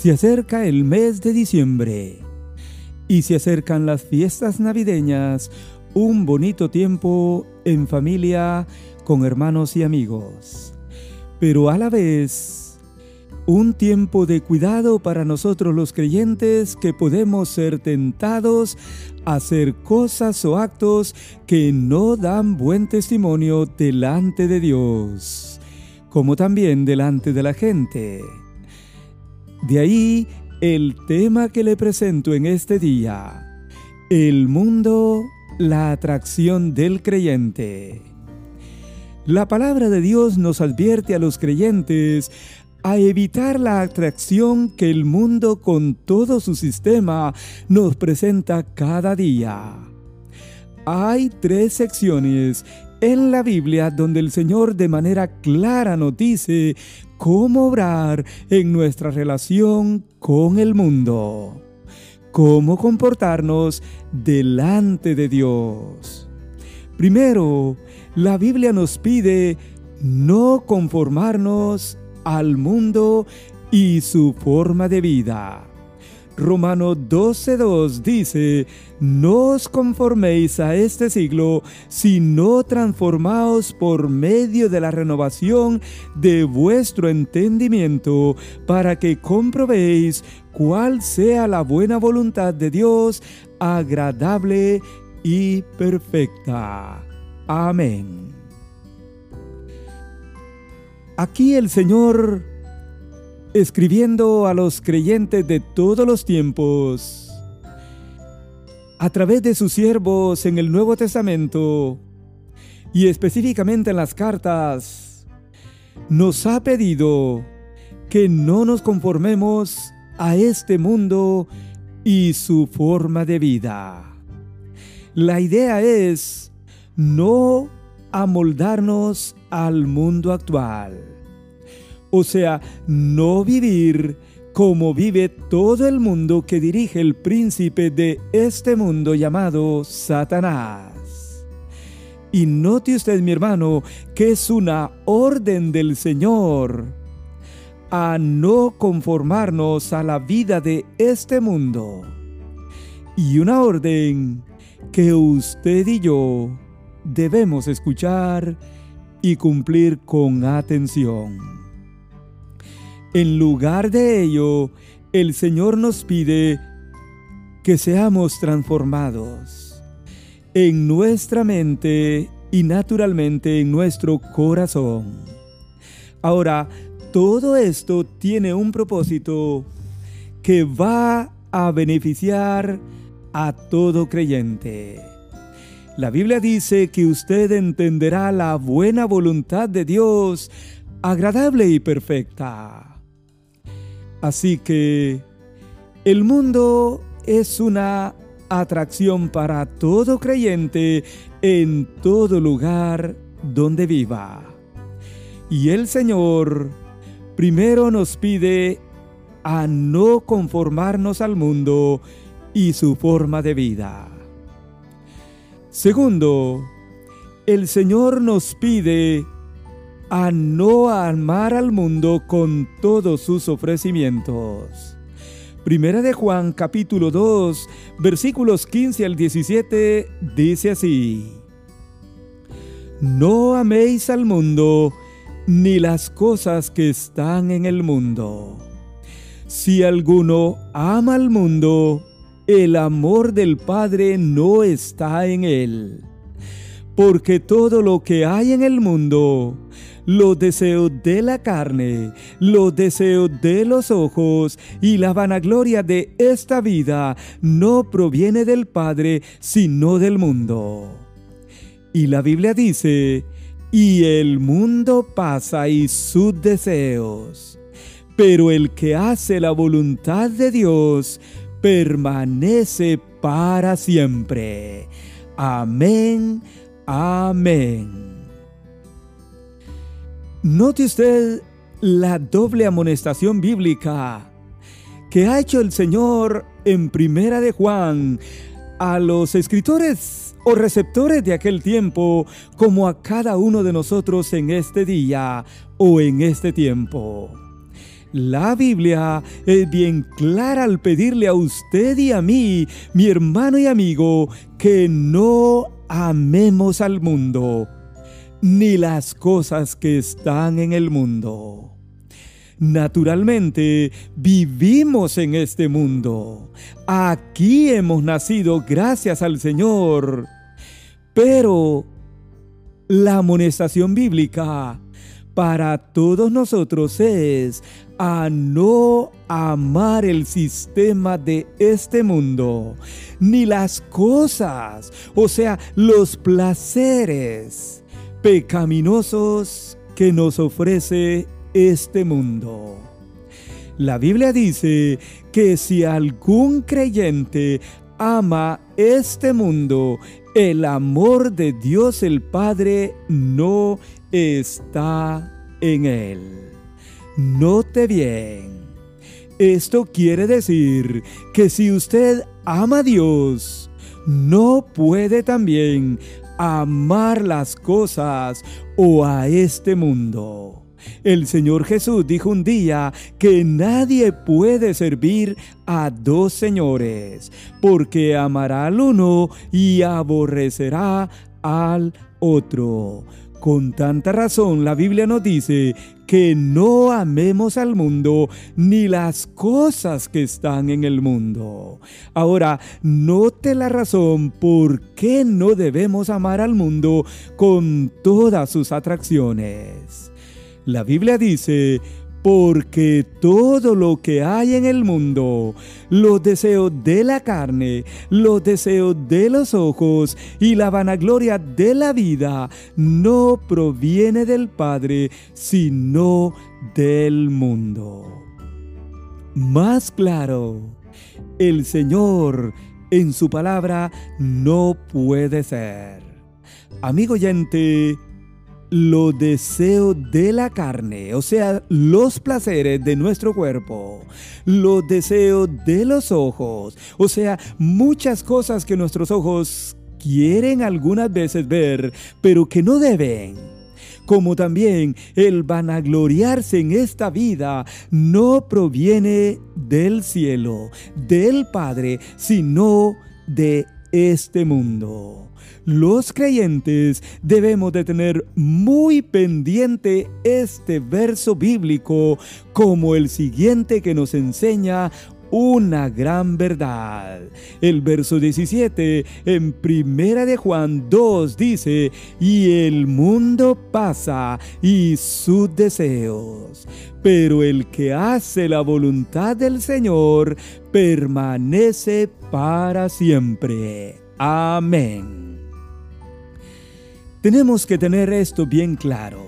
Se acerca el mes de diciembre y se acercan las fiestas navideñas, un bonito tiempo en familia, con hermanos y amigos. Pero a la vez, un tiempo de cuidado para nosotros los creyentes que podemos ser tentados a hacer cosas o actos que no dan buen testimonio delante de Dios, como también delante de la gente. De ahí el tema que le presento en este día. El mundo, la atracción del creyente. La palabra de Dios nos advierte a los creyentes a evitar la atracción que el mundo con todo su sistema nos presenta cada día. Hay tres secciones en la Biblia donde el Señor de manera clara nos dice cómo obrar en nuestra relación con el mundo, cómo comportarnos delante de Dios. Primero, la Biblia nos pide no conformarnos al mundo y su forma de vida. Romano 12.2 dice, no os conforméis a este siglo, sino transformaos por medio de la renovación de vuestro entendimiento, para que comprobéis cuál sea la buena voluntad de Dios, agradable y perfecta. Amén. Aquí el Señor escribiendo a los creyentes de todos los tiempos, a través de sus siervos en el Nuevo Testamento y específicamente en las cartas, nos ha pedido que no nos conformemos a este mundo y su forma de vida. La idea es no amoldarnos al mundo actual o sea, no vivir como vive todo el mundo que dirige el príncipe de este mundo llamado Satanás. Y note usted, mi hermano, que es una orden del Señor a no conformarnos a la vida de este mundo. Y una orden que usted y yo debemos escuchar y cumplir con atención. En lugar de ello, el Señor nos pide que seamos transformados en nuestra mente y naturalmente en nuestro corazón. Ahora, todo esto tiene un propósito que va a beneficiar a todo creyente. La Biblia dice que usted entenderá la buena voluntad de Dios, agradable y perfecta. Así que el mundo es una atracción para todo creyente en todo lugar donde viva. Y el Señor primero nos pide a no conformarnos al mundo y su forma de vida. Segundo, el Señor nos pide a no amar al mundo con todos sus ofrecimientos. Primera de Juan capítulo 2 versículos 15 al 17 dice así. No améis al mundo ni las cosas que están en el mundo. Si alguno ama al mundo, el amor del Padre no está en él. Porque todo lo que hay en el mundo, los deseos de la carne, los deseos de los ojos y la vanagloria de esta vida no proviene del Padre, sino del mundo. Y la Biblia dice, y el mundo pasa y sus deseos, pero el que hace la voluntad de Dios permanece para siempre. Amén, amén. Note usted la doble amonestación bíblica que ha hecho el Señor en Primera de Juan a los escritores o receptores de aquel tiempo como a cada uno de nosotros en este día o en este tiempo. La Biblia es bien clara al pedirle a usted y a mí, mi hermano y amigo, que no amemos al mundo, ni las cosas que están en el mundo. Naturalmente, vivimos en este mundo. Aquí hemos nacido gracias al Señor. Pero la amonestación bíblica para todos nosotros es a no amar el sistema de este mundo, ni las cosas, o sea, los placeres pecaminosos que nos ofrece este mundo. La Biblia dice que si algún creyente ama este mundo, el amor de Dios el Padre no está en él. Note bien. Esto quiere decir que si usted ama a Dios, no puede también amar las cosas o a este mundo. El Señor Jesús dijo un día que nadie puede servir a dos señores, porque amará al uno y aborrecerá al otro. Con tanta razón la Biblia nos dice que no amemos al mundo ni las cosas que están en el mundo. Ahora, note la razón por qué no debemos amar al mundo con todas sus atracciones. La Biblia dice, porque todo lo que hay en el mundo, los deseos de la carne, los deseos de los ojos y la vanagloria de la vida, no proviene del Padre, sino del mundo. Más claro, el Señor en su palabra no puede ser. Amigo oyente, los deseos de la carne, o sea, los placeres de nuestro cuerpo, los deseos de los ojos, o sea, muchas cosas que nuestros ojos quieren algunas veces ver, pero que no deben. Como también el vanagloriarse en esta vida no proviene del cielo, del Padre, sino de este mundo. Los creyentes debemos de tener muy pendiente este verso bíblico como el siguiente que nos enseña una gran verdad. El verso 17 en Primera de Juan 2 dice, y el mundo pasa y sus deseos, pero el que hace la voluntad del Señor permanece para siempre. Amén. Tenemos que tener esto bien claro.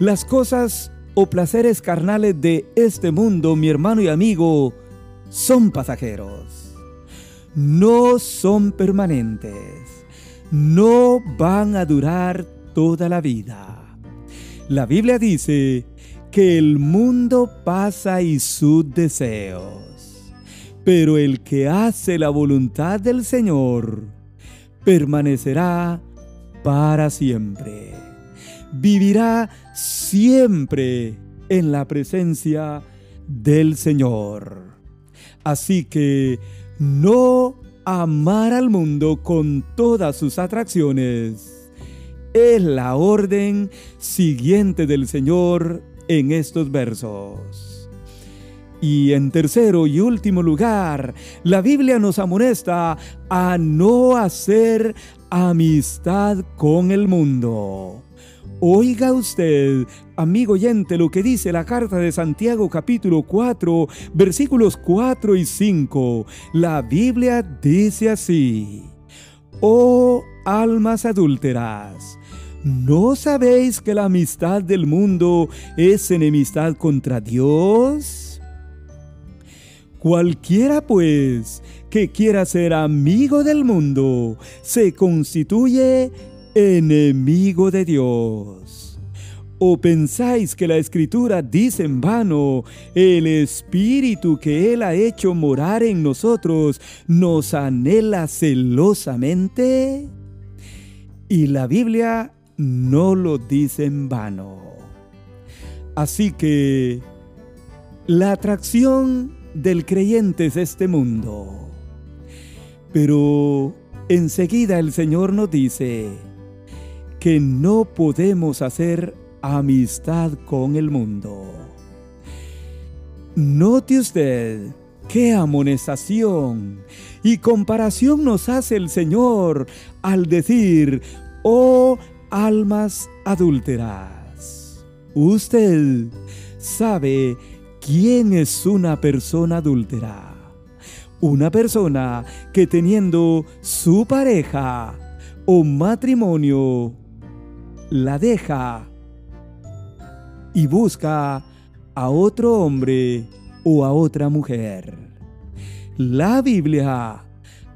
Las cosas o placeres carnales de este mundo, mi hermano y amigo, son pasajeros. No son permanentes. No van a durar toda la vida. La Biblia dice que el mundo pasa y sus deseos, pero el que hace la voluntad del Señor permanecerá para siempre. Vivirá siempre en la presencia del Señor. Así que no amar al mundo con todas sus atracciones es la orden siguiente del Señor en estos versos. Y en tercero y último lugar, la Biblia nos amonesta a no hacer amistad con el mundo. Oiga usted, amigo oyente, lo que dice la carta de Santiago capítulo 4, versículos 4 y 5. La Biblia dice así, Oh almas adúlteras, ¿no sabéis que la amistad del mundo es enemistad contra Dios? Cualquiera pues que quiera ser amigo del mundo se constituye enemigo de Dios. ¿O pensáis que la escritura dice en vano, el espíritu que Él ha hecho morar en nosotros nos anhela celosamente? Y la Biblia no lo dice en vano. Así que la atracción del creyente es este mundo. Pero enseguida el Señor nos dice que no podemos hacer amistad con el mundo. Note usted qué amonestación y comparación nos hace el Señor al decir, oh almas adúlteras. Usted sabe quién es una persona adúltera. Una persona que teniendo su pareja o matrimonio la deja y busca a otro hombre o a otra mujer. La Biblia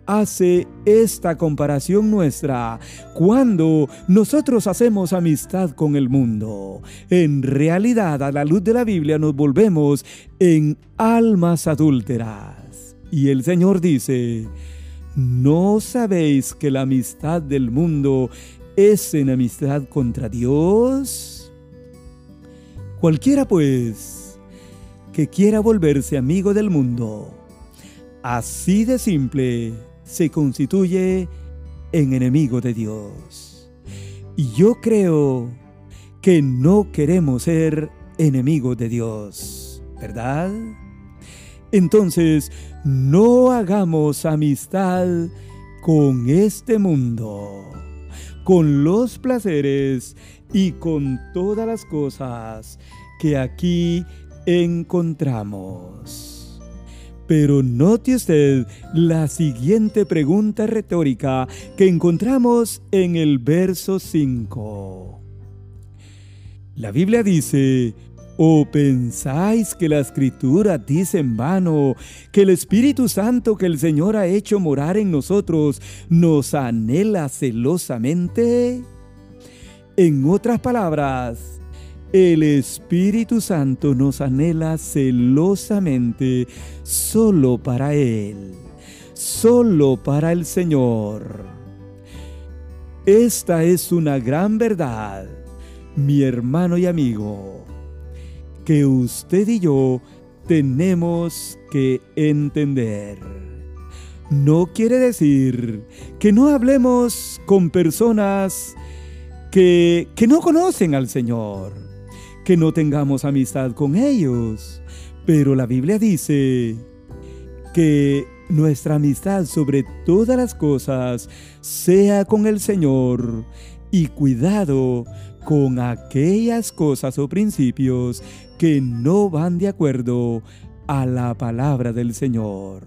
hace esta comparación nuestra cuando nosotros hacemos amistad con el mundo. En realidad, a la luz de la Biblia nos volvemos en almas adúlteras. Y el Señor dice, ¿no sabéis que la amistad del mundo es enemistad contra Dios? Cualquiera pues que quiera volverse amigo del mundo, así de simple, se constituye en enemigo de Dios. Y yo creo que no queremos ser enemigos de Dios, ¿verdad? Entonces, no hagamos amistad con este mundo, con los placeres y con todas las cosas que aquí encontramos. Pero note usted la siguiente pregunta retórica que encontramos en el verso 5. La Biblia dice, ¿O pensáis que la escritura dice en vano que el Espíritu Santo que el Señor ha hecho morar en nosotros nos anhela celosamente? En otras palabras, el Espíritu Santo nos anhela celosamente solo para Él, solo para el Señor. Esta es una gran verdad, mi hermano y amigo, que usted y yo tenemos que entender. No quiere decir que no hablemos con personas que, que no conocen al Señor que no tengamos amistad con ellos. Pero la Biblia dice que nuestra amistad sobre todas las cosas sea con el Señor y cuidado con aquellas cosas o principios que no van de acuerdo a la palabra del Señor.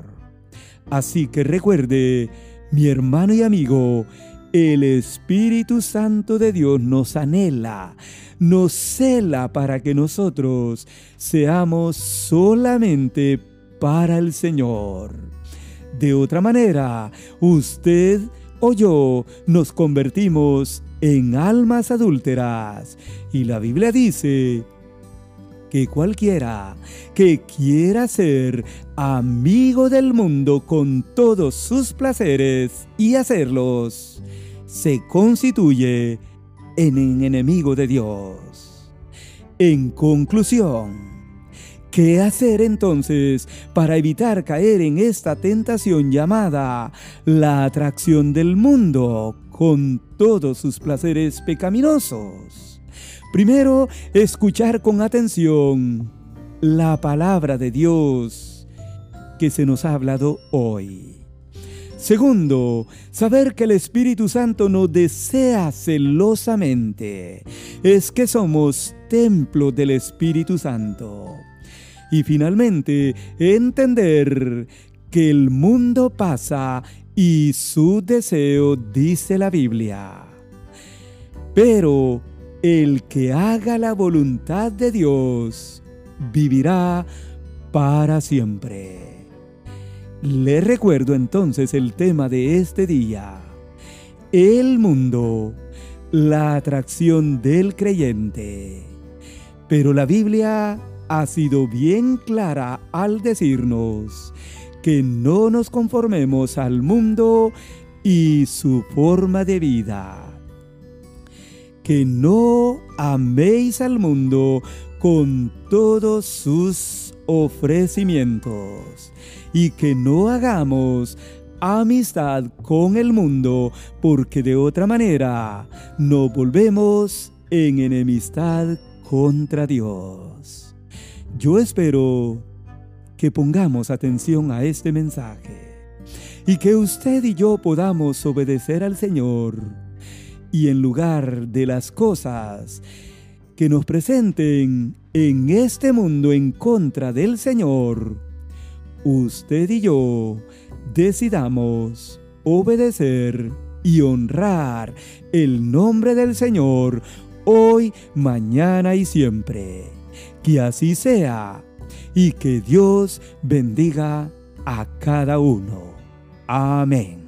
Así que recuerde, mi hermano y amigo, el Espíritu Santo de Dios nos anhela, nos cela para que nosotros seamos solamente para el Señor. De otra manera, usted o yo nos convertimos en almas adúlteras. Y la Biblia dice que cualquiera que quiera ser amigo del mundo con todos sus placeres y hacerlos, se constituye en un enemigo de Dios. En conclusión, ¿qué hacer entonces para evitar caer en esta tentación llamada la atracción del mundo con todos sus placeres pecaminosos? Primero, escuchar con atención la palabra de Dios que se nos ha hablado hoy. Segundo, saber que el Espíritu Santo nos desea celosamente. Es que somos templo del Espíritu Santo. Y finalmente, entender que el mundo pasa y su deseo dice la Biblia. Pero el que haga la voluntad de Dios vivirá para siempre. Le recuerdo entonces el tema de este día. El mundo, la atracción del creyente. Pero la Biblia ha sido bien clara al decirnos que no nos conformemos al mundo y su forma de vida. Que no améis al mundo con todos sus ofrecimientos y que no hagamos amistad con el mundo, porque de otra manera nos volvemos en enemistad contra Dios. Yo espero que pongamos atención a este mensaje y que usted y yo podamos obedecer al Señor y en lugar de las cosas que nos presenten en este mundo en contra del Señor, usted y yo decidamos obedecer y honrar el nombre del Señor hoy, mañana y siempre. Que así sea y que Dios bendiga a cada uno. Amén.